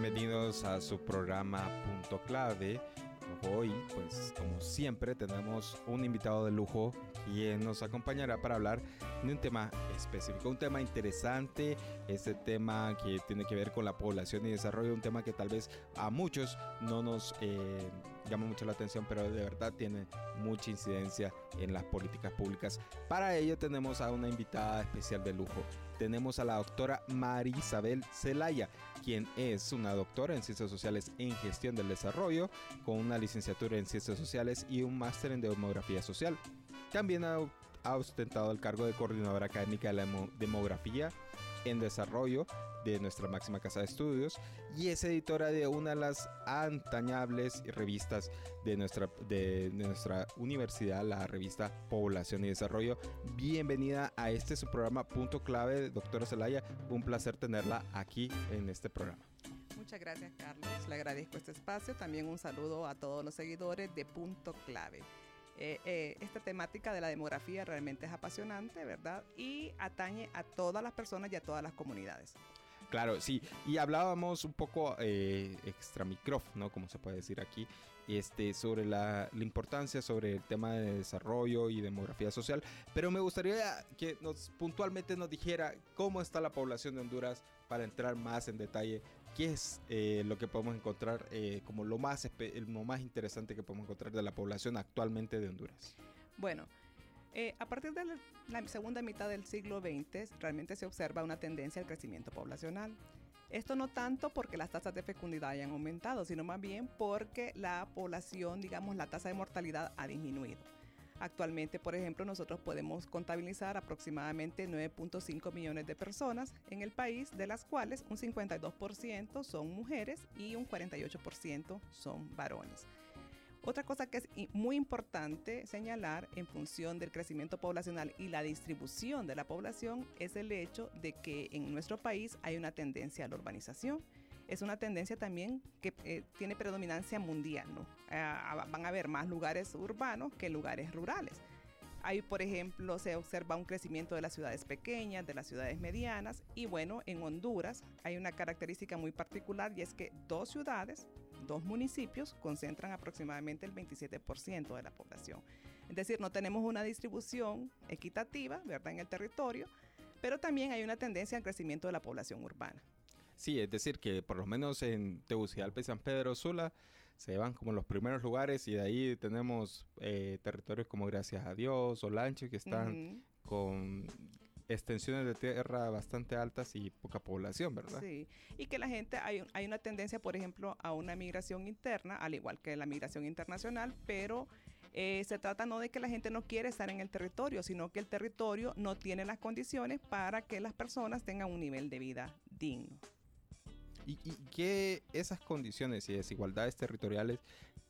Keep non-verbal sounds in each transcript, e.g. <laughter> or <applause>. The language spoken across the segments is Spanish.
Bienvenidos a su programa Punto Clave. Hoy, pues como siempre, tenemos un invitado de lujo quien nos acompañará para hablar de un tema específico, un tema interesante, este tema que tiene que ver con la población y desarrollo, un tema que tal vez a muchos no nos eh, llama mucho la atención, pero de verdad tiene mucha incidencia en las políticas públicas. Para ello tenemos a una invitada especial de lujo. Tenemos a la doctora Marisabel Zelaya, quien es una doctora en Ciencias Sociales en Gestión del Desarrollo, con una licenciatura en Ciencias Sociales y un máster en Demografía Social. También ha ostentado el cargo de coordinadora académica de la demografía en desarrollo de nuestra máxima casa de estudios y es editora de una de las antañables revistas de nuestra, de, nuestra universidad, la revista Población y Desarrollo. Bienvenida a este su programa Punto Clave, doctora Zelaya. Un placer tenerla aquí en este programa. Muchas gracias Carlos, le agradezco este espacio. También un saludo a todos los seguidores de Punto Clave. Eh, eh, esta temática de la demografía realmente es apasionante, ¿verdad? Y atañe a todas las personas y a todas las comunidades. Claro, sí. Y hablábamos un poco eh, extra micrófono, como se puede decir aquí, este, sobre la, importancia, sobre el tema de desarrollo y demografía social. Pero me gustaría que nos puntualmente nos dijera cómo está la población de Honduras para entrar más en detalle. ¿Qué es eh, lo que podemos encontrar eh, como lo más, lo más interesante que podemos encontrar de la población actualmente de Honduras? Bueno, eh, a partir de la, segunda mitad del siglo XX, realmente se observa una tendencia al crecimiento poblacional. Esto no tanto porque las tasas de fecundidad hayan aumentado, sino más bien porque la población, digamos, la tasa de mortalidad ha disminuido. Actualmente, por ejemplo, nosotros podemos contabilizar aproximadamente 9.5 millones de personas en el país, de las cuales un 52% son mujeres y un 48% son varones. Otra cosa que es muy importante señalar en función del crecimiento poblacional y la distribución de la población es el hecho de que en nuestro país hay una tendencia a la urbanización. Es una tendencia también que eh, tiene predominancia mundial, ¿no? van a haber más lugares urbanos que lugares rurales. Ahí, por ejemplo, se observa un crecimiento de las ciudades pequeñas, de las ciudades medianas y bueno, en Honduras hay una característica muy particular y es que dos ciudades dos municipios concentran aproximadamente el 27% de la población. Es decir, no tenemos una distribución equitativa, ¿verdad?, en el territorio, pero también hay una tendencia al crecimiento de la población urbana. Sí, es decir, que por lo menos en Tegucigalpa y San Pedro Sula se van como los primeros lugares y de ahí tenemos eh, territorios como Gracias a Dios, Olancho, que están con extensiones de tierra bastante altas y poca población, ¿verdad? Sí, y que la gente, hay, hay una tendencia, por ejemplo, a una migración interna, al igual que la migración internacional, pero eh, se trata no de que la gente no quiere estar en el territorio, sino que el territorio no tiene las condiciones para que las personas tengan un nivel de vida digno. ¿Y, y qué esas condiciones y desigualdades territoriales,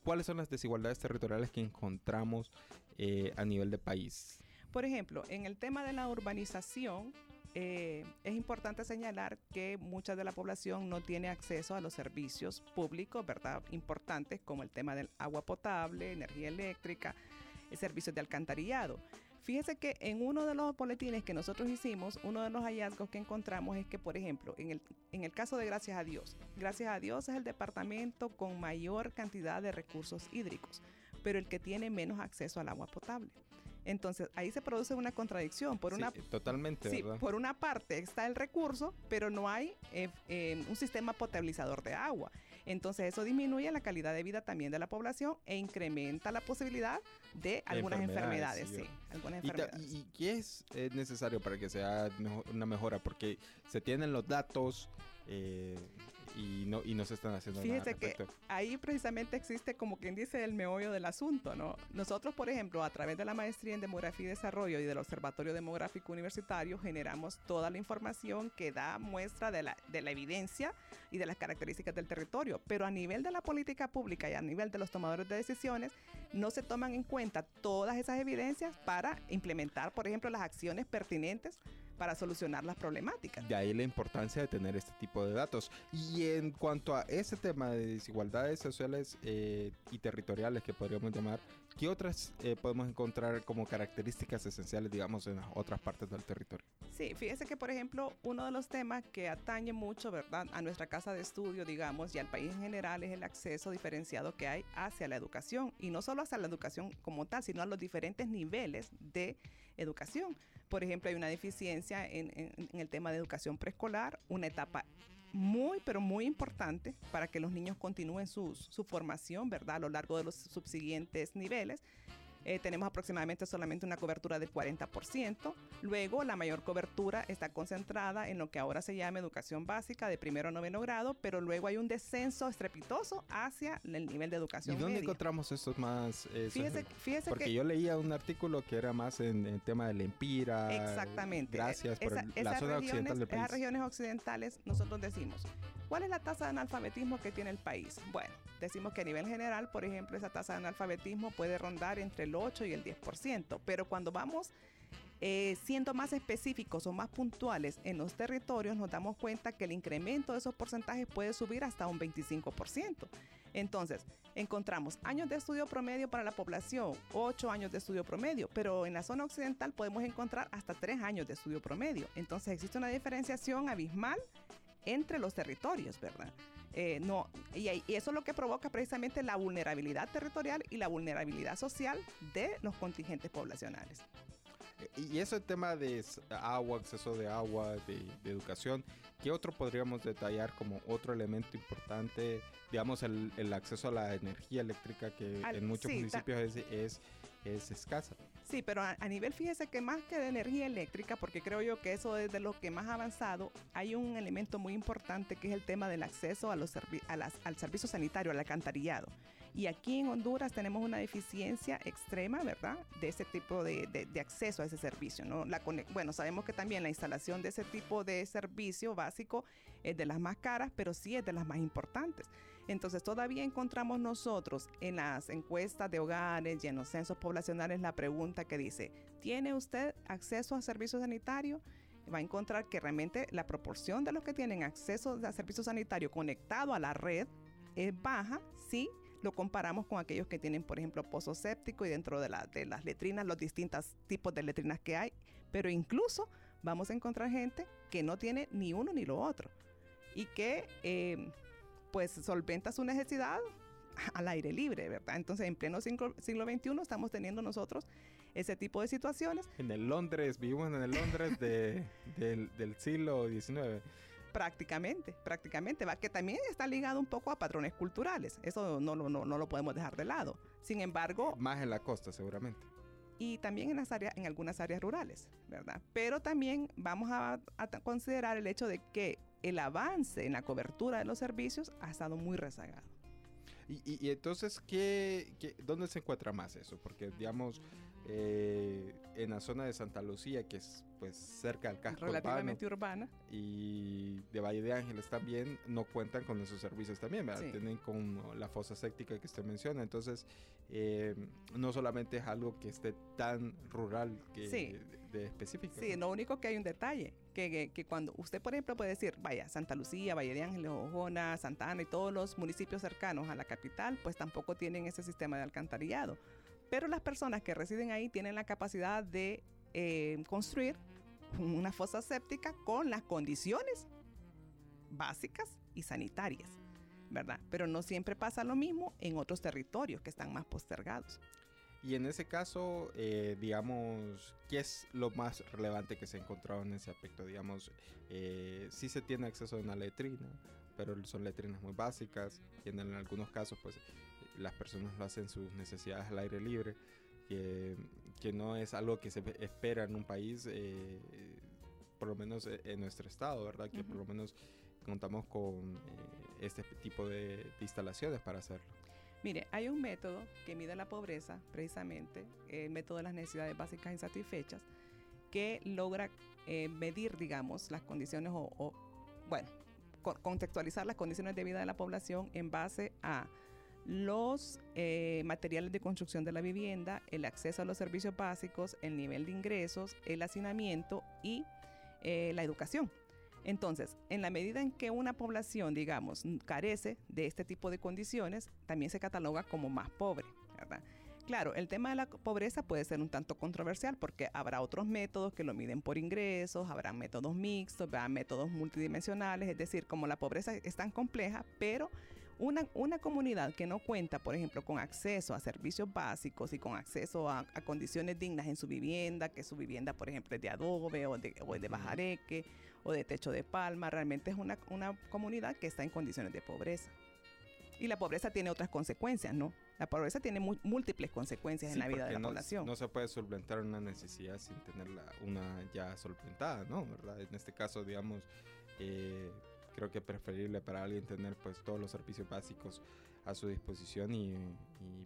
cuáles son las desigualdades territoriales que encontramos eh, a nivel de país? Por ejemplo, en el tema de la urbanización, eh, es importante señalar que mucha de la población no tiene acceso a los servicios públicos, ¿verdad? Importantes como el tema del agua potable, energía eléctrica, servicios de alcantarillado. Fíjese que en uno de los boletines que nosotros hicimos, uno de los hallazgos que encontramos es que, por ejemplo, en el, en el caso de Gracias a Dios, Gracias a Dios es el departamento con mayor cantidad de recursos hídricos, pero el que tiene menos acceso al agua potable. Entonces ahí se produce una contradicción. Por una, totalmente. Sí, por una parte está el recurso, pero no hay eh, eh, un sistema potabilizador de agua. Entonces eso disminuye la calidad de vida también de la población e incrementa la posibilidad de algunas enfermedades. sí, algunas enfermedades. ¿Y, qué es necesario para que sea una mejora? Porque se tienen los datos. Eh, y no, y no se están haciendo nada. Fíjese que ahí precisamente existe como quien dice el meollo del asunto, ¿no? Nosotros, por ejemplo, a través de la maestría en demografía y desarrollo y del Observatorio Demográfico Universitario, generamos toda la información que da muestra de la, de la evidencia y de las características del territorio. Pero a nivel de la política pública y a nivel de los tomadores de decisiones, no se toman en cuenta todas esas evidencias para implementar, por ejemplo, las acciones pertinentes para solucionar las problemáticas. De ahí la importancia de tener este tipo de datos. Y en cuanto a ese tema de desigualdades sociales eh, y territoriales que podríamos llamar, ¿qué otras eh, podemos encontrar como características esenciales, digamos, en las otras partes del territorio? Sí, fíjese que, por ejemplo, uno de los temas que atañe mucho, ¿verdad?, a nuestra casa de estudio, digamos, y al país en general es el acceso diferenciado que hay hacia la educación. Y no solo hacia la educación como tal, sino a los diferentes niveles de educación. Por ejemplo, hay una deficiencia en, en- en el tema de educación preescolar, una etapa muy, pero muy importante para que los niños continúen sus- su formación, ¿verdad? A lo largo de los subsiguientes niveles. Eh, tenemos aproximadamente solamente una cobertura del 40%. Luego, la mayor cobertura está concentrada en lo que ahora se llama educación básica de primero a noveno grado, pero luego hay un descenso estrepitoso hacia el nivel de ¿Y educación dónde media. encontramos estos más? eh, Fíjese, porque que... yo leía un artículo que era más en el tema del Empira. Exactamente. Gracias por Esa- el- la esas zona regiones- occidental del Esas país. regiones occidentales, nosotros decimos, ¿cuál es la tasa de analfabetismo que tiene el país? Bueno, decimos que a nivel general, por ejemplo, esa tasa de analfabetismo puede rondar entre el 8 y el 10%, pero cuando vamos eh, siendo más específicos o más puntuales en los territorios, nos damos cuenta que el incremento de esos porcentajes puede subir hasta un 25%. Entonces, encontramos años de estudio promedio para la población, 8 años de estudio promedio, pero en la zona occidental podemos encontrar hasta 3 años de estudio promedio. Entonces, existe una diferenciación abismal entre los territorios, ¿verdad? Eh, no, y, eso es lo que provoca precisamente la vulnerabilidad territorial y la vulnerabilidad social de los contingentes poblacionales. Y eso el tema de agua, acceso de agua, de, de educación, ¿qué otro podríamos detallar como otro elemento importante? Digamos, el, el acceso a la energía eléctrica que Al- en muchos sí, municipios es, es, es escasa. Sí, pero a, nivel, fíjese que más que de energía eléctrica, porque creo yo que eso es de lo que más avanzado, hay un elemento muy importante que es el tema del acceso a los servi- a las- al servicio sanitario, al alcantarillado. Y aquí en Honduras tenemos una deficiencia extrema, ¿verdad? De ese tipo de, acceso a ese servicio, ¿no? La bueno, sabemos que también la instalación de ese tipo de servicio básico es de las más caras, pero sí es de las más importantes. Entonces todavía encontramos nosotros en las encuestas de hogares y en los censos poblacionales la pregunta que dice, ¿tiene usted acceso a servicio sanitario? Va a encontrar que realmente la proporción de los que tienen acceso a servicio sanitario conectado a la red es baja si lo comparamos con aquellos que tienen, por ejemplo, pozo séptico y dentro de, de las letrinas, los distintos tipos de letrinas que hay. Pero incluso vamos a encontrar gente que no tiene ni uno ni lo otro y que eh, pues solventa su necesidad al aire libre, ¿verdad? Entonces, en pleno siglo, siglo XXI estamos teniendo nosotros ese tipo de situaciones En el Londres, vivimos en el Londres de, <laughs> del, del siglo XIX. prácticamente, prácticamente, ¿va? que también está ligado un poco a patrones culturales. Eso no, lo- no, no lo podemos dejar de lado. Sin embargo, Más en la costa, seguramente. y también en, las áreas, en algunas áreas rurales, ¿verdad? Pero también vamos a, a considerar el hecho de que el avance en la cobertura de los servicios ha estado muy rezagado. Y, entonces, ¿qué, qué- dónde se encuentra más eso? Porque, digamos, eh, en la zona de Santa Lucía, que es pues cerca del casco urbano, relativamente urbana. y de Valle de Ángeles también no cuentan con esos servicios también, ¿verdad? Sí. Tienen con la fosa séptica que usted menciona. Entonces, eh, no solamente es algo que esté tan rural que Sí. de, de específico. Sí, lo único que hay un detalle, que, que- que cuando usted, por ejemplo, puede decir, vaya, Santa Lucía, Valle de Ángeles, Ojona, Santa Ana y todos los municipios cercanos a la capital, pues tampoco tienen ese sistema de alcantarillado. Pero las personas que residen ahí tienen la capacidad de eh, construir una fosa séptica con las condiciones básicas y sanitarias, ¿verdad? Pero no siempre pasa lo mismo en otros territorios que están más postergados. Y en ese caso, eh, digamos, ¿qué es lo más relevante que se ha encontrado en ese aspecto? Digamos, eh, sí se tiene acceso a una letrina, pero son letrinas muy básicas y en, algunos casos, pues, las personas lo hacen sus necesidades al aire libre, que, que no es algo que se espera en un país, eh, por lo menos eh, en nuestro estado, ¿verdad? Que por lo menos contamos con este tipo de instalaciones para hacerlo. Mire, hay un método que mide la pobreza, precisamente, el método de las necesidades básicas insatisfechas, que logra eh, medir, digamos, las condiciones o, bueno, contextualizar las condiciones de vida de la población en base a los eh, materiales de construcción de la vivienda, el acceso a los servicios básicos, el nivel de ingresos, el hacinamiento y eh, la educación. Entonces, en la medida en que una población, digamos, carece de este tipo de condiciones, también se cataloga como más pobre. Claro, el tema de la pobreza puede ser un tanto controversial porque habrá otros métodos que lo miden por ingresos, habrá métodos mixtos, habrá métodos multidimensionales, es decir, como la pobreza es tan compleja, pero una, una, comunidad que no cuenta, por ejemplo, con acceso a servicios básicos y con acceso a, condiciones dignas en su vivienda, que su vivienda, por ejemplo, es de adobe o de, o de bajareque o de techo de palma, realmente es una, una comunidad que está en condiciones de pobreza. Y la pobreza tiene otras consecuencias, ¿no? La pobreza tiene múltiples consecuencias en la vida de la población. No se puede solventar una necesidad sin tenerla una ya solventada, ¿no? ¿Verdad? En este caso, digamos, eh, creo que es preferible para alguien tener pues todos los servicios básicos a su disposición y,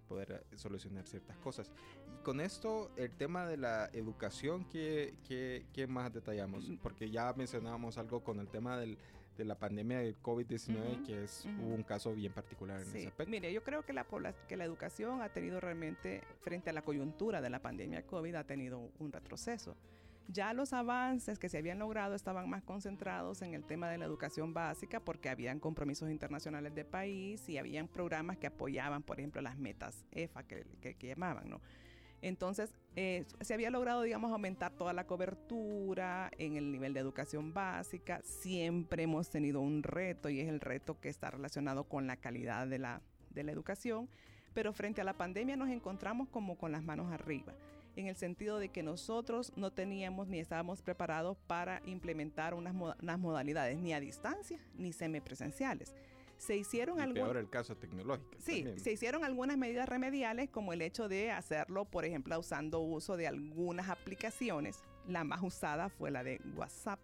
poder solucionar ciertas cosas. Y con esto, el tema de la educación, ¿qué, qué, más detallamos? Mm. Porque ya mencionábamos algo con el tema del, de la pandemia del COVID-19, que es un caso bien particular en ese aspecto. Mire, yo creo que la, que la educación ha tenido realmente, frente a la coyuntura de la pandemia COVID, ha tenido un retroceso. Ya los avances que se habían logrado estaban más concentrados en el tema de la educación básica porque habían compromisos internacionales de país y habían programas que apoyaban, por ejemplo, las metas EFA que, llamaban, ¿no? Entonces, eh, se había logrado, digamos, aumentar toda la cobertura en el nivel de educación básica. Siempre hemos tenido un reto y es el reto que está relacionado con la calidad de la educación. Pero frente a la pandemia nos encontramos como con las manos arriba en el sentido de que nosotros no teníamos ni estábamos preparados para implementar unas, modalidades ni a distancia ni semipresenciales. Se hicieron algunas... Peor el caso tecnológico. Sí, se hicieron algunas medidas remediales como el hecho de hacerlo, por ejemplo, usando uso de algunas aplicaciones. La más usada fue la de WhatsApp.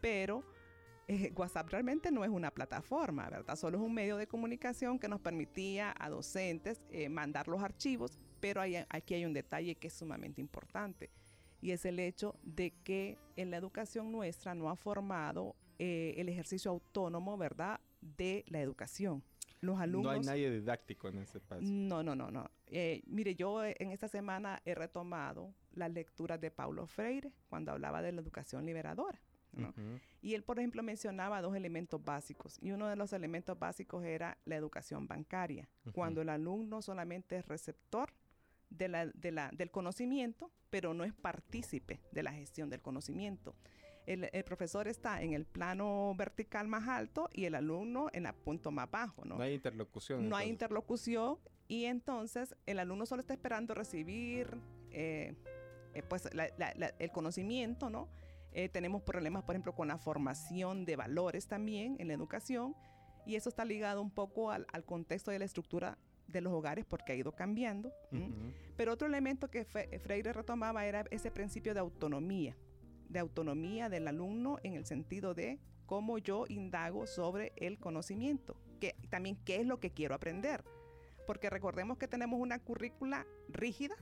Pero eh, WhatsApp realmente no es una plataforma, ¿verdad? Solo es un medio de comunicación que nos permitía a docentes eh, mandar los archivos pero aquí hay un detalle que es sumamente importante y es el hecho de que en la educación nuestra no ha formado eh, el ejercicio autónomo, ¿verdad?, de la educación. Los alumnos... No hay nadie didáctico en ese espacio. No, no, no, no. Eh, mire, yo en esta semana he retomado las lecturas de Paulo Freire cuando hablaba de la educación liberadora. Y él, por ejemplo, mencionaba dos elementos básicos. Y uno de los elementos básicos era la educación bancaria, cuando el alumno solamente es receptor de la, de la, del conocimiento, pero no es partícipe de la gestión del conocimiento. El, profesor está en el plano vertical más alto y el alumno en el punto más bajo. No, no hay interlocución. No hay interlocución y entonces el alumno solo está esperando recibir eh, eh, pues el conocimiento, ¿no? Eh, tenemos problemas, por ejemplo, con la formación de valores también en la educación y eso está ligado un poco al, al contexto de la estructura de los hogares porque ha ido cambiando. Pero otro elemento que Freire retomaba era ese principio de autonomía, de autonomía del alumno en el sentido de cómo yo indago sobre el conocimiento, que también qué es lo que quiero aprender. Porque recordemos que tenemos una currícula rígida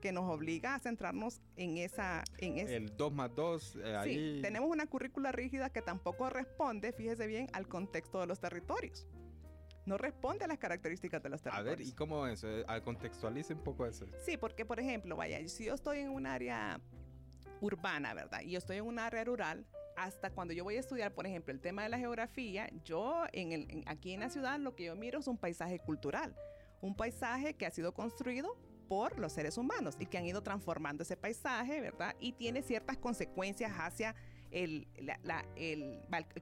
que nos obliga a centrarnos en esa... En el 2 más 2. Eh, sí, tenemos una currícula rígida que tampoco responde, fíjese bien, al contexto de los territorios no responde a las características de los territorios. A ver, ¿y cómo es? Eh, contextualice un poco eso. Sí, porque por ejemplo, vaya, si yo estoy en un área urbana, ¿verdad? Y yo estoy en un área rural, hasta cuando yo voy a estudiar, por ejemplo, el tema de la geografía, yo en el, aquí en la ciudad lo que yo miro es un paisaje cultural, un paisaje que ha sido construido por los seres humanos y que han ido transformando ese paisaje, ¿verdad? Y tiene ciertas consecuencias hacia el,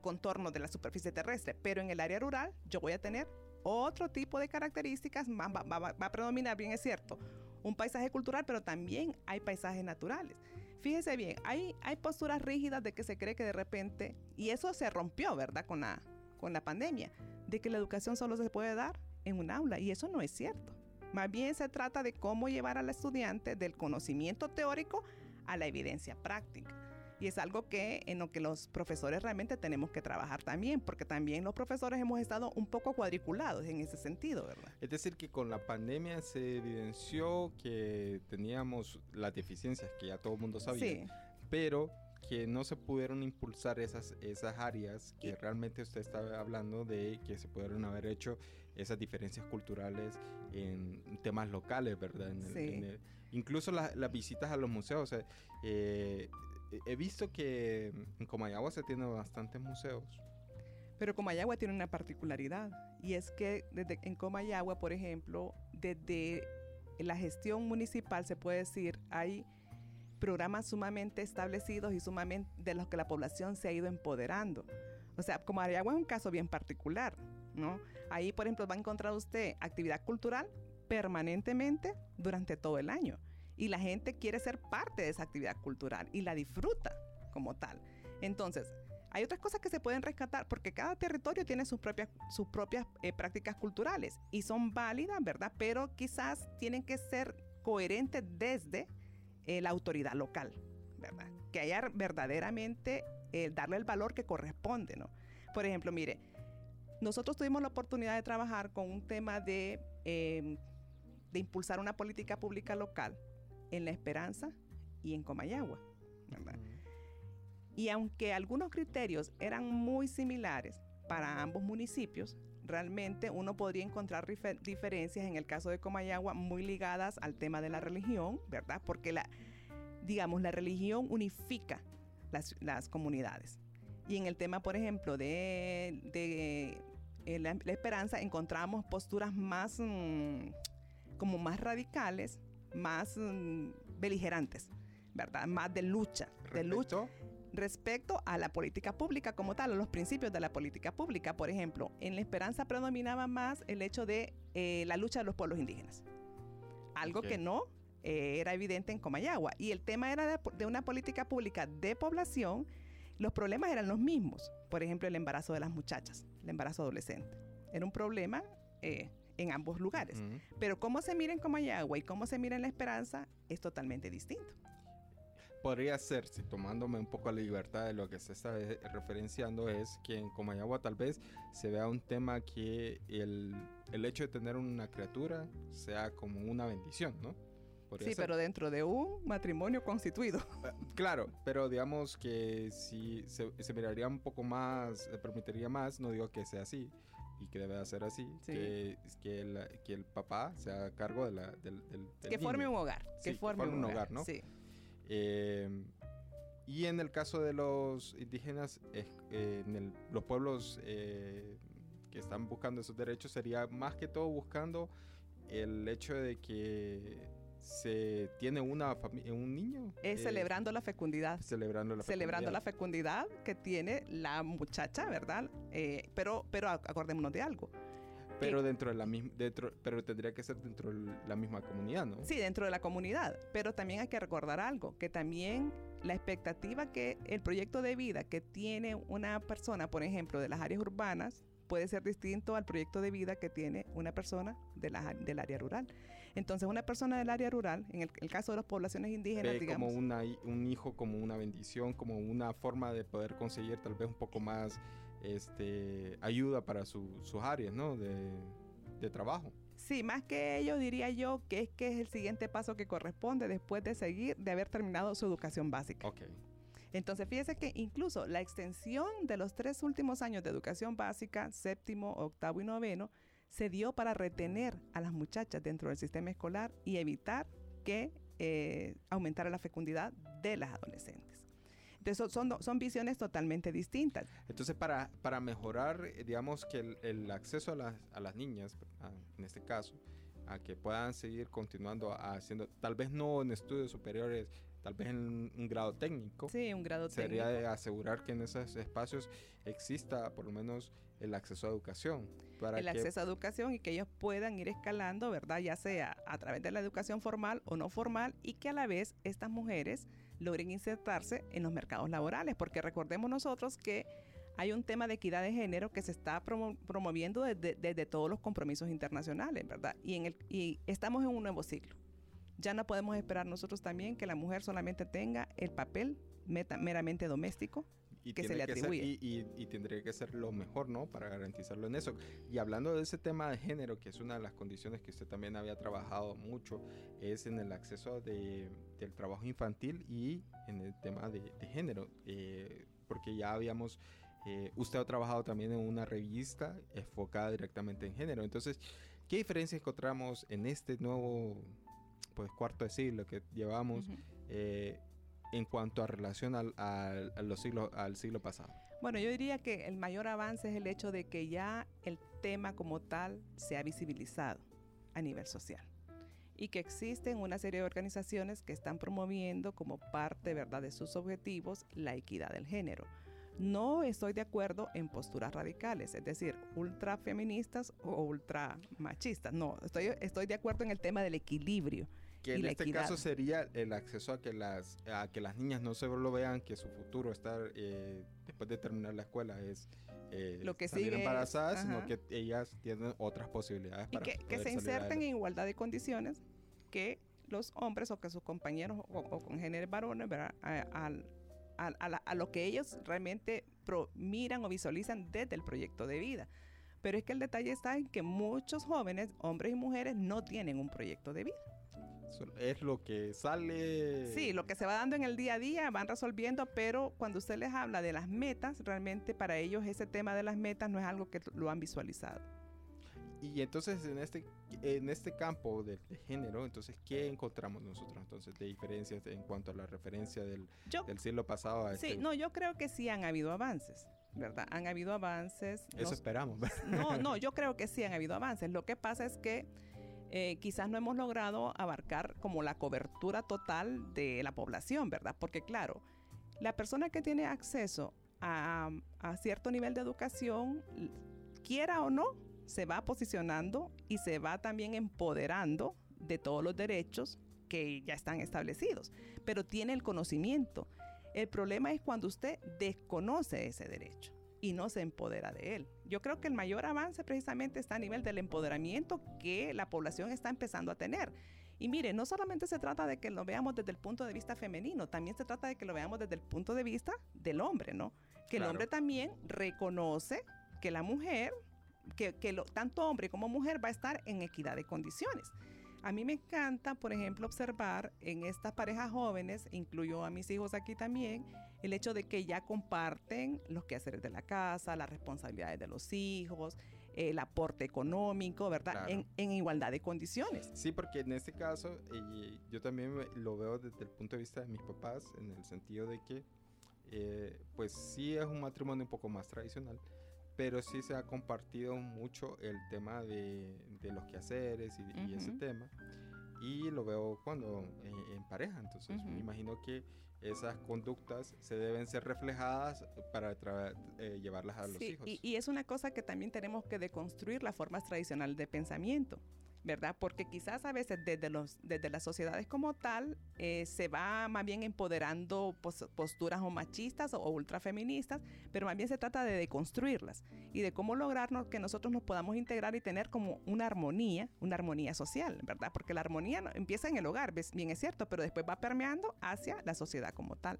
contorno de la superficie terrestre, pero en el área rural yo voy a tener otro tipo de características, va, va, a predominar, bien es cierto, un paisaje cultural, pero también hay paisajes naturales. Fíjese bien, hay, hay posturas rígidas de que se cree que de repente, y eso se rompió, ¿verdad? Con la, con la pandemia, de que la educación solo se puede dar en un aula, y eso no es cierto. Más bien se trata de cómo llevar al estudiante del conocimiento teórico a la evidencia práctica. Y es algo que en lo que los profesores realmente tenemos que trabajar también, porque también los profesores hemos estado un poco cuadriculados en ese sentido, ¿verdad? Es decir, que con la pandemia se evidenció que teníamos las deficiencias que ya todo el mundo sabía, Sí. pero que no se pudieron impulsar esas, esas áreas que realmente usted estaba hablando de que se pudieron haber hecho esas diferencias culturales en temas locales, ¿verdad? En el- Sí. en el- incluso la- las visitas a los museos. o sea, eh, he visto que en Comayagua se tienen bastantes museos. Pero Comayagua tiene una particularidad y es que desde, en Comayagua, por ejemplo, desde la gestión municipal se puede decir hay programas sumamente establecidos y sumamente de los que la población se ha ido empoderando. O sea, Comayagua es un caso bien particular, ¿no? Ahí, por ejemplo, va a encontrar usted actividad cultural permanentemente durante todo el año y la gente quiere ser parte de esa actividad cultural y la disfruta como tal. Entonces, hay otras cosas que se pueden rescatar porque cada territorio tiene sus propias, sus propias eh, prácticas culturales y son válidas, ¿verdad? Pero quizás tienen que ser coherentes desde eh, la autoridad local, ¿verdad? Que haya verdaderamente eh, darle el valor que corresponde, ¿no? Por ejemplo, mire, nosotros tuvimos la oportunidad de trabajar con un tema de, de impulsar una política pública local en La Esperanza y en Comayagua, ¿verdad? Y aunque algunos criterios eran muy similares para ambos municipios, realmente uno podría encontrar diferencias en el caso de Comayagua muy ligadas al tema de la religión, ¿verdad? Porque la, digamos, la religión unifica las, las comunidades. Y en el tema, por ejemplo, de, de, eh, la, la esperanza, encontramos posturas más, mm, como más radicales, más mm, beligerantes, ¿verdad? Más de lucha, de lucha Respecto- a la política pública como tal, a los principios de la política pública. Por ejemplo, en la esperanza predominaba más el hecho de eh, la lucha de los pueblos indígenas, algo que no eh, era evidente en Comayagua. Y el tema era de, de una política pública de población, los problemas eran los mismos. Por ejemplo, el embarazo de las muchachas, el embarazo adolescente. Era un problema eh, en ambos lugares. Ujú. Pero cómo se mira en Comayagua y cómo se mira en la esperanza es totalmente distinto. Podría ser, si tomándome un poco la libertad de lo que se está eh, referenciando, es que en Comayagua tal vez se vea un tema que el, el hecho de tener una criatura sea como una bendición, ¿no? Podría Sí, ser. pero dentro de un matrimonio constituido. Eh, <laughs> Claro, pero digamos que si se, se miraría un poco más, se permitiría más, no digo que sea así y que debe ser así, Sí. que, que, el, que el papá se haga cargo de la, del, del, del que forme un hogar. Sí, que que forme un hogar, hogar, ¿no? Sí. Eh, y en el caso de los indígenas, eh, eh, en el- los pueblos eh, que están buscando esos derechos, sería más que todo buscando el hecho de que se tiene una fami- un niño. Es eh, celebrando la fecundidad. celebrando la Celebrando la fecundidad. fecundidad que tiene la muchacha, ¿verdad? Eh, pero, pero ac- acordémonos de algo. Pero dentro de la misma, dentro, pero tendría que ser dentro de la misma comunidad, ¿no? Sí, dentro de la comunidad. Pero también hay que recordar algo, que también la expectativa que el proyecto de vida que tiene una persona, por ejemplo, de las áreas urbanas, puede ser distinto al proyecto de vida que tiene una persona de la- del área rural. Entonces, una persona del área rural, en el, el caso de las poblaciones indígenas, Ve digamos, como una, un hijo como una bendición, como una forma de poder conseguir tal vez un poco más este, ayuda para su- sus áreas, ¿no? De, de trabajo. Sí, más que ello diría yo que es que es el siguiente paso que corresponde después de seguir, de haber terminado su educación básica. Ok. Entonces, fíjese que incluso la extensión de los tres últimos años de educación básica, séptimo, octavo y noveno, se dio para retener a las muchachas dentro del sistema escolar y evitar que eh, aumentara la fecundidad de las adolescentes. Entonces, son, visiones totalmente distintas. Entonces, para, para mejorar, eh, digamos, que el, el acceso a las, a las niñas, a- en este caso, a que puedan seguir continuando haciendo, tal vez no en estudios superiores, tal vez en un, grado técnico, Sí, un grado sería técnico. de asegurar que en esos espacios exista por lo menos el acceso a educación. Para el que, acceso a educación y que ellos puedan ir escalando, ¿verdad? Ya sea a través de la educación formal o no formal y que a la vez estas mujeres logren insertarse en los mercados laborales, porque recordemos nosotros que hay un tema de equidad de género que se está promo- promoviendo desde, desde todos los compromisos internacionales, ¿verdad? Y, en el, y estamos en un nuevo ciclo Ya no podemos esperar nosotros también que la mujer solamente tenga el papel meramente doméstico y que se le atribuye. y, tendría que ser lo mejor, ¿no? Para garantizarlo en eso. Y hablando de ese tema de género, que es una de las condiciones que usted también había trabajado mucho, es en el acceso de, del trabajo infantil y en el tema de, género. Eh, porque ya habíamos, eh, usted ha trabajado también en una revista enfocada directamente en género. Entonces, ¿qué diferencia encontramos en este nuevo pues cuarto de siglo que llevamos en cuanto a relación al, los siglos, al siglo pasado? Bueno, yo diría que el mayor avance es el hecho de que ya el tema como tal se ha visibilizado a nivel social y que existen una serie de organizaciones que están promoviendo como parte ¿verdad? de sus objetivos la equidad del género. No estoy de acuerdo en posturas radicales, es decir, ultra feministas o ultra machistas. No, estoy, estoy de acuerdo en el tema del equilibrio que en este caso sería el acceso a que las a que las niñas no solo lo vean que su futuro estar eh, después de terminar la escuela es eh, lo que salir embarazadas, sino que ellas tienen otras posibilidades y que, que se inserten en igualdad de condiciones que los hombres o que sus compañeros o, con géneros varones, A, a, lo que ellos realmente miran o visualizan desde el proyecto de vida. Pero es que el detalle está en que muchos jóvenes, hombres y mujeres, no tienen un proyecto de vida es lo que sale. Sí, lo que se va dando en el día a día, van resolviendo, pero cuando usted les habla de las metas, realmente para ellos ese tema de las metas no es algo que lo han visualizado. Y entonces en este, en este campo de, género, entonces, ¿qué encontramos nosotros entonces de diferencias en cuanto a la referencia del, del siglo pasado a Sí, este? no, yo creo que sí han habido avances. ¿verdad? Han habido avances. Eso esperamos. No, no, <laughs> yo creo que sí han habido avances. Lo que pasa es que eh, quizás no hemos logrado abarcar como la cobertura total de la población, ¿verdad? Porque claro, la persona que tiene acceso a, cierto nivel de educación, quiera o no, se va posicionando y se va también empoderando de todos los derechos que ya están establecidos, pero tiene el conocimiento. El problema es cuando usted desconoce ese derecho y no se empodera de él. Yo creo que el mayor avance precisamente está a nivel del empoderamiento que la población está empezando a tener. Y mire, no solamente se trata de que lo veamos desde el punto de vista femenino, también se trata de que lo veamos desde el punto de vista del hombre, ¿no? Que el hombre también reconoce que la mujer, que, tanto hombre como mujer va a estar en equidad de condiciones. A mí me encanta, por ejemplo, observar en estas parejas jóvenes, incluyo a mis hijos aquí también, el hecho de que ya comparten los quehaceres de la casa, las responsabilidades de los hijos, el aporte económico, ¿verdad? En, igualdad de condiciones. Sí, porque en este caso yo también lo veo desde el punto de vista de mis papás, en el sentido de que, eh, pues sí es un matrimonio un poco más tradicional, pero sí se ha compartido mucho el tema de, los quehaceres y, ese tema. Y lo veo cuando eh, en pareja, entonces me imagino que esas conductas se deben ser reflejadas para eh, llevarlas a los hijos. Y, y, es una cosa que también tenemos que deconstruir las formas tradicionales de pensamiento. ¿Verdad? Porque quizás a veces desde, los, desde las sociedades como tal eh, se va más bien empoderando posturas o machistas o, ultrafeministas, pero más bien se trata de deconstruirlas y de cómo lograrnos que nosotros nos podamos integrar y tener como una armonía, una armonía social, ¿verdad? Porque la armonía empieza en el hogar, bien es cierto, pero después va permeando hacia la sociedad como tal.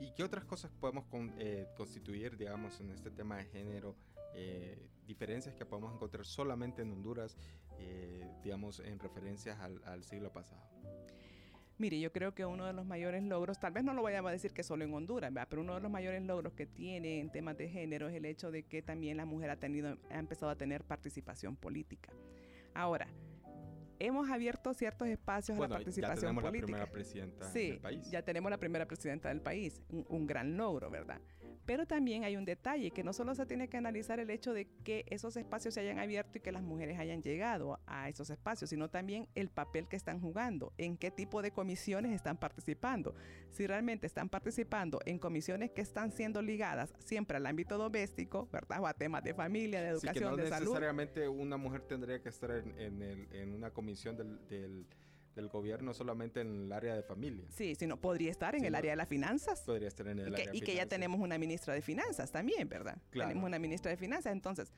¿Y qué otras cosas podemos eh, constituir, digamos, en este tema de género? Eh, diferencias que podemos encontrar solamente en Honduras eh, digamos, en referencias al, siglo pasado? Mire, yo creo que uno de los mayores logros, tal vez no lo vayamos a decir que solo en Honduras, pero uno de los mayores logros que tiene en temas de género es el hecho de que también la mujer ha, tenido, ha empezado a tener participación política. Ahora, hemos abierto ciertos espacios a la participación ya tenemos la primera presidenta del país. Ya tenemos la primera presidenta del país, un gran logro, ¿verdad? Pero también hay un detalle, que no solo se tiene que analizar el hecho de que esos espacios se hayan abierto y que las mujeres hayan llegado a esos espacios, sino también el papel que están jugando, en qué tipo de comisiones están participando. Si realmente están participando en comisiones que están siendo ligadas siempre al ámbito doméstico, ¿verdad? O a temas de familia, de educación, de salud. No necesariamente una mujer tendría que estar en, una comisión del del gobierno solamente en el área de familia. Sí, sino podría estar en el área de las finanzas. Podría estar en el área de Y que ya tenemos una ministra de finanzas también, ¿verdad? Tenemos una ministra de finanzas. Entonces,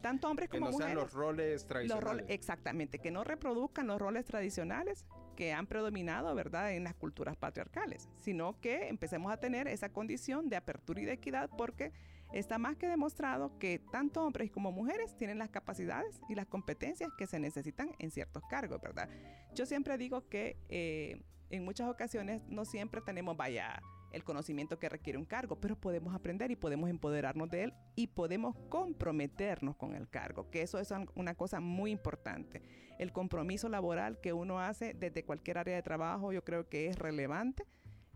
tanto hombres que como no mujeres. Sean los roles tradicionales. Los roles, exactamente, que no reproduzcan los roles tradicionales que han predominado, ¿verdad?, en las culturas patriarcales, sino que empecemos a tener esa condición de apertura y de equidad porque está más que demostrado que tanto hombres como mujeres tienen las capacidades y las competencias que se necesitan en ciertos cargos, ¿verdad? Yo siempre digo que eh, en muchas ocasiones no siempre tenemos, vaya, el conocimiento que requiere un cargo, pero podemos aprender y podemos empoderarnos de él y podemos comprometernos con el cargo, que eso es una cosa muy importante. El compromiso laboral que uno hace desde cualquier área de trabajo yo creo que es relevante.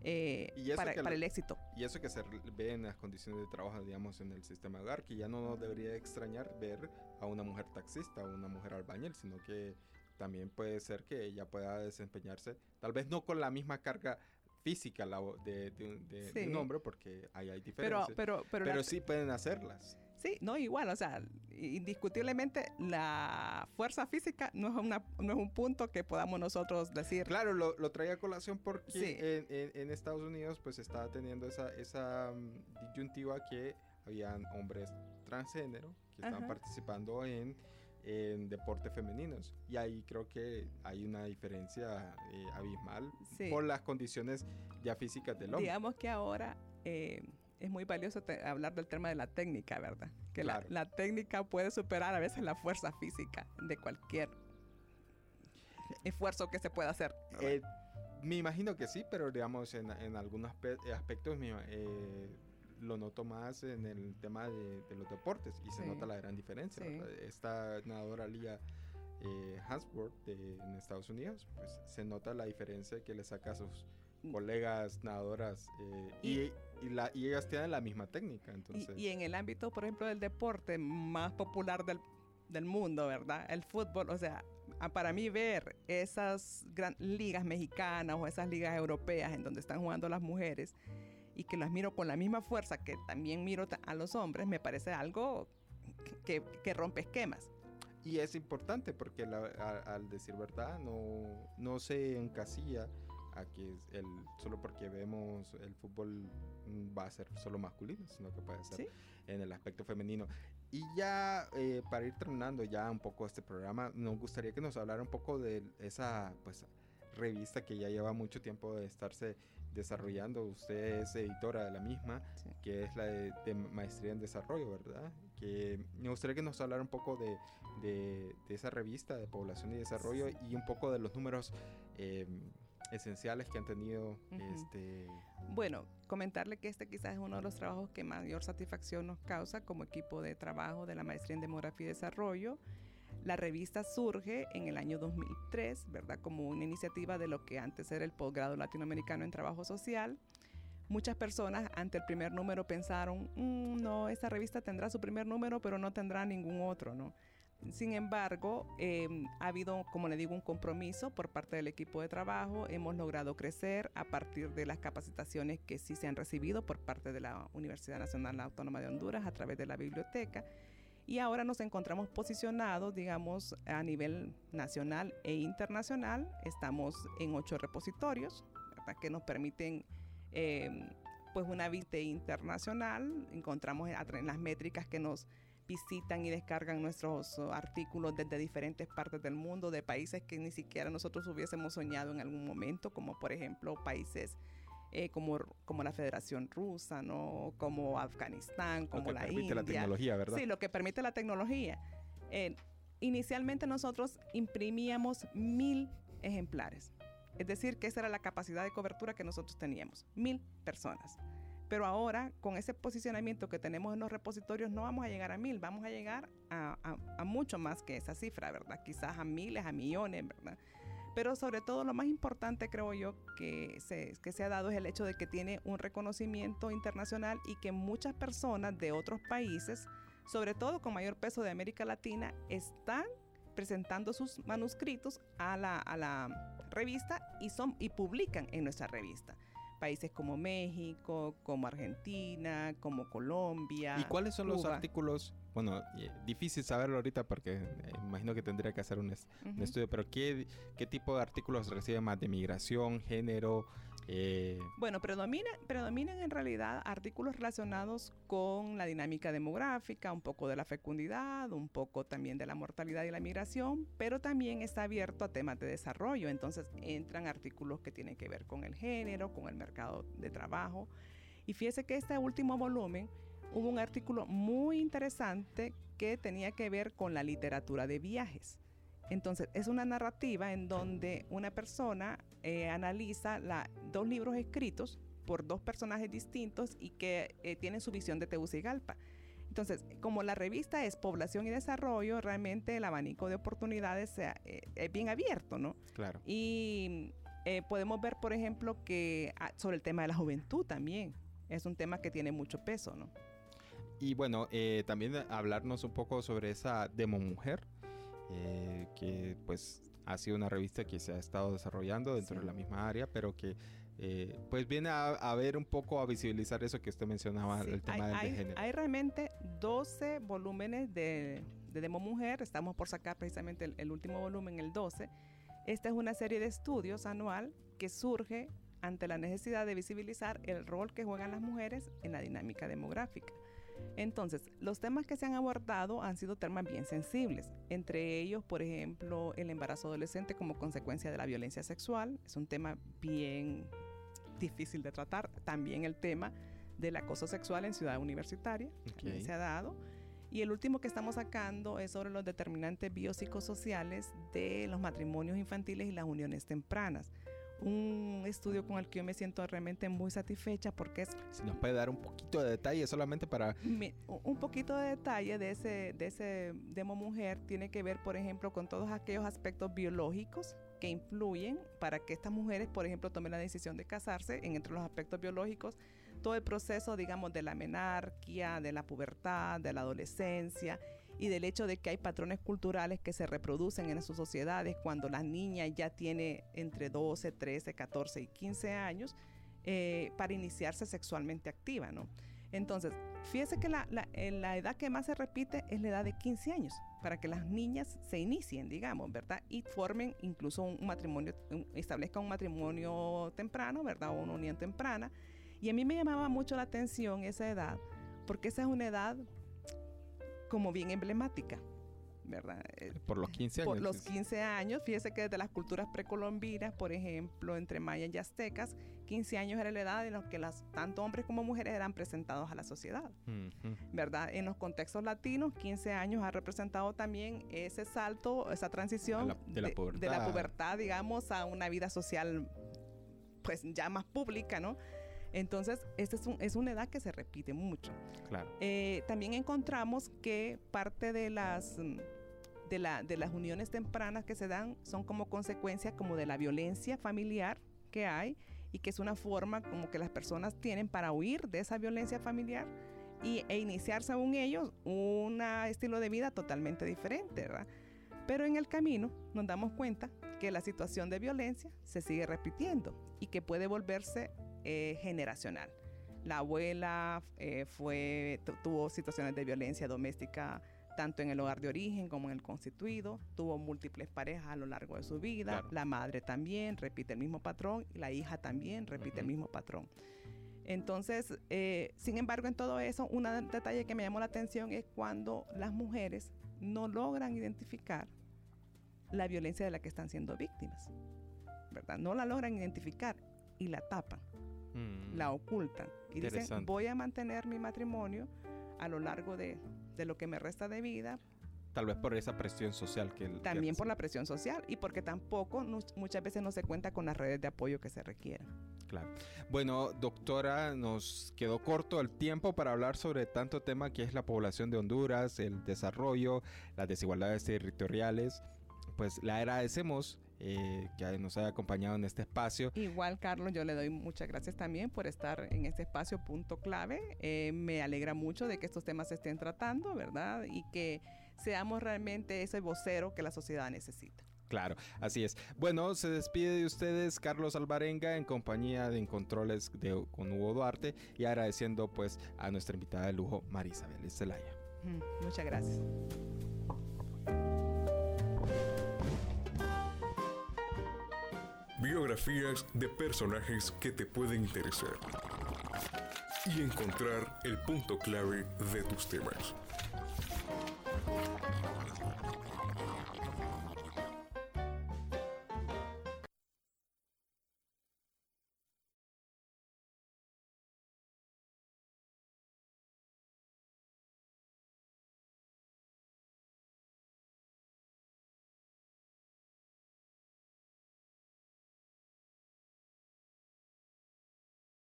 Eh, para, para, el éxito. Y eso que se ve en las condiciones de trabajo, digamos, en el sistema de hogar, que ya no nos debería extrañar ver a una mujer taxista o una mujer albañil, sino que también puede ser que ella pueda desempeñarse, tal vez no con la misma carga física de, de, un hombre, porque ahí hay diferencias. Pero, pero, pero, sí pueden hacerlas. Sí, no, igual, o sea, indiscutiblemente la fuerza física no es, una, no es un punto que podamos nosotros decir. Claro, lo, lo traía a colación porque en, en, Estados Unidos pues estaba teniendo esa, esa mm, disyuntiva que habían hombres transgénero que estaban participando en en deportes femeninos. Y ahí creo que hay una diferencia eh, abismal por las condiciones ya físicas del hombre. Digamos que ahora eh, es muy valioso hablar del tema de la técnica, ¿verdad? Que la, la, técnica puede superar a veces la fuerza física de cualquier esfuerzo que se pueda hacer. Eh, me imagino que sí, pero digamos en, en algunos aspectos lo noto más en el tema de, los deportes y se nota la gran diferencia. Esta nadadora Lia eh, Hansworth en Estados Unidos, pues se nota la diferencia que le saca a sus mm. colegas nadadoras eh, y, la, y ellas tienen la misma técnica. Entonces. Y, en el ámbito, por ejemplo, del deporte más popular del, del mundo, ¿verdad? El fútbol, o sea, para mí ver esas gran, ligas mexicanas o esas ligas europeas en donde están jugando las mujeres, y que las miro con la misma fuerza que también miro a los hombres, me parece algo que, que rompe esquemas. Y es importante porque al decir verdad no, no se encasilla a que el, solo porque vemos el fútbol va a ser solo masculino, sino que puede ser en el aspecto femenino. Y ya eh, para ir terminando ya un poco este programa, nos gustaría que nos hablara un poco de esa pues revista que ya lleva mucho tiempo de estarse desarrollando. Usted es editora de la misma, que es la de, Maestría en Desarrollo, ¿verdad? Que me gustaría que nos hablara un poco de, de, esa revista de Población y Desarrollo y un poco de los números em, esenciales que han tenido. este... Bueno, comentarle que este quizás es uno de los trabajos que mayor satisfacción nos causa como equipo de trabajo de la Maestría en Demografía y Desarrollo. La revista surge en el año 2003, ¿verdad? Como una iniciativa de lo que antes era el posgrado latinoamericano en trabajo social. Muchas personas ante el primer número pensaron, mm, no, esta revista tendrá su primer número, pero no tendrá ningún otro, ¿no? Sin embargo, em, ha habido, como le digo, un compromiso por parte del equipo de trabajo. Hemos logrado crecer a partir de las capacitaciones que sí se han recibido por parte de la Universidad Nacional Autónoma de Honduras a través de la biblioteca y ahora nos encontramos posicionados, digamos, a nivel nacional e internacional. Estamos en ocho repositorios que nos permiten eh, pues una vista internacional. Encontramos en las métricas que nos visitan y descargan nuestros artículos desde diferentes partes del mundo, de países que ni siquiera nosotros hubiésemos soñado en algún momento, como por ejemplo países eh, como, como la Federación Rusa, ¿no? como Afganistán, como la India. la tecnología, ¿verdad? Sí, lo que permite la tecnología. Eh, inicialmente nosotros imprimíamos mil ejemplares. Es decir, que esa era la capacidad de cobertura que nosotros teníamos, mil personas. Pero ahora, con ese posicionamiento que tenemos en los repositorios, no vamos a llegar a mil, vamos a llegar a, a mucho más que esa cifra, ¿verdad? Quizás a miles, a millones, ¿verdad? Pero sobre todo lo más importante creo yo que se, ha dado es el hecho de que tiene un reconocimiento internacional y que muchas personas de otros países, sobre todo con mayor peso de América Latina, están presentando sus manuscritos a la, a la revista y, son, y publican en nuestra revista países como México, como Argentina, como Colombia. ¿Y cuáles son los artículos bueno, difícil saberlo ahorita porque eh, imagino que tendría que hacer un, estudio, pero ¿qué, ¿qué tipo de artículos reciben más de migración, género, Eh, bueno, predomina, predominan en realidad artículos relacionados con la dinámica demográfica, un poco de la fecundidad, un poco también de la mortalidad y la migración, pero también está abierto a temas de desarrollo. Entonces entran artículos que tienen que ver con el género, con el mercado de trabajo. Y fíjese que este último volumen hubo un artículo muy interesante que tenía que ver con la literatura de viajes. Entonces, es una narrativa en donde una persona eh, analiza dos libros escritos por dos personajes distintos y que eh, tienen su visión de Tegucigalpa. Entonces, como la revista es población y desarrollo, realmente el abanico de oportunidades eh, es bien abierto, ¿no? Claro. Y podemos ver, por ejemplo, que ah, sobre el tema de la juventud también es un tema que tiene mucho peso, ¿no? Y bueno, también hablarnos un poco sobre esa demo mujer, eh, que pues ha sido una revista que se ha estado desarrollando dentro de la misma área, pero que eh, pues viene a, ver un poco, a visibilizar eso que usted mencionaba, el tema del hay, género. Hay realmente 12 volúmenes de, Demo Mujer, estamos por sacar precisamente el, el último volumen, el 12. Esta es una serie de estudios anual que surge ante la necesidad de visibilizar el rol que juegan las mujeres en la dinámica demográfica. Entonces, los temas que se han abordado han sido temas bien sensibles, entre ellos, por ejemplo, el embarazo adolescente como consecuencia de la violencia sexual, es un tema bien difícil de tratar, también el tema del acoso sexual en ciudad universitaria, que se ha dado. Y el último que estamos sacando es sobre los determinantes biopsicosociales de los matrimonios infantiles y las uniones tempranas un estudio con el que yo me siento realmente muy satisfecha porque es... Si nos puede dar un poquito de detalle solamente para... un poquito de detalle de ese, de ese demo mujer tiene que ver, por ejemplo, con todos aquellos aspectos biológicos que influyen para que estas mujeres, por ejemplo, tomen la decisión de casarse, en entre los aspectos biológicos, todo el proceso, digamos, de la menarquia, de la pubertad, de la adolescencia y del hecho de que hay patrones culturales que se reproducen en sus sociedades cuando la niña ya tiene entre 12, 13, 14 y 15 años eh, para iniciarse sexualmente activa, ¿no? Entonces, fíjese que la, eh, la, edad que más se repite es la edad de 15 años, para que las niñas se inicien, digamos, ¿verdad? Y formen incluso un matrimonio, establezcan un matrimonio temprano, ¿verdad? O una unión temprana. Y a mí me llamaba mucho la atención esa edad, porque esa es una edad como bien emblemática. ¿verdad? Eh, por los 15 años. Por los 15 años, fíjese que desde las culturas precolombinas, por ejemplo, entre mayas y aztecas, 15 años era la edad en la que las, tanto hombres como mujeres eran presentados a la sociedad, ¿verdad? En los contextos latinos, 15 años ha representado también ese salto, esa transición de, la pubertad. de la pubertad, digamos, a una vida social, pues ya más pública, ¿no? Entonces, esta es, una edad que se repite mucho. Claro. Eh, también encontramos que parte de las, mm, de, la, de las uniones tempranas que se dan son como consecuencia como de la violencia familiar que hay y que es una forma como que las personas tienen para huir de esa violencia familiar y, e iniciar según ellos un estilo de vida totalmente diferente, ¿verdad? Pero en el camino nos damos cuenta que la situación de violencia se sigue repitiendo y que puede volverse eh, generacional. La abuela eh, fue, tuvo situaciones de violencia doméstica tanto en el hogar de origen como en el constituido, tuvo múltiples parejas a lo largo de su vida, la madre también repite el mismo patrón y la hija también repite el mismo patrón. Entonces, eh, sin embargo, en todo eso, un detalle que me llamó la atención es cuando las mujeres no logran identificar la violencia de la que están siendo víctimas, ¿verdad? No la logran identificar y la tapan. Mm. la ocultan y dicen voy a mantener mi matrimonio a lo largo de, lo que me resta de vida. Tal vez por esa presión social que... También por la presión social y porque tampoco muchas veces no se cuenta con las redes de apoyo que se requieren. Claro. Bueno, doctora, nos quedó corto el tiempo para hablar sobre tanto tema que es la población de Honduras, el desarrollo, las desigualdades territoriales. Pues le agradecemos eh, que nos haya acompañado en este espacio. Igual, Carlos, yo le doy muchas gracias también por estar en este espacio punto clave. Eh, me alegra mucho de que estos temas se estén tratando, ¿verdad? Y que seamos realmente ese vocero que la sociedad necesita. Claro, así es. Bueno, se despide de ustedes Carlos Alvarenga en compañía de Incontroles de, con Hugo Duarte y agradeciendo pues a nuestra invitada de lujo Marisabel Zelaya. Mm, muchas gracias. Biografías de personajes que te pueden interesar y encontrar el punto clave de tus temas.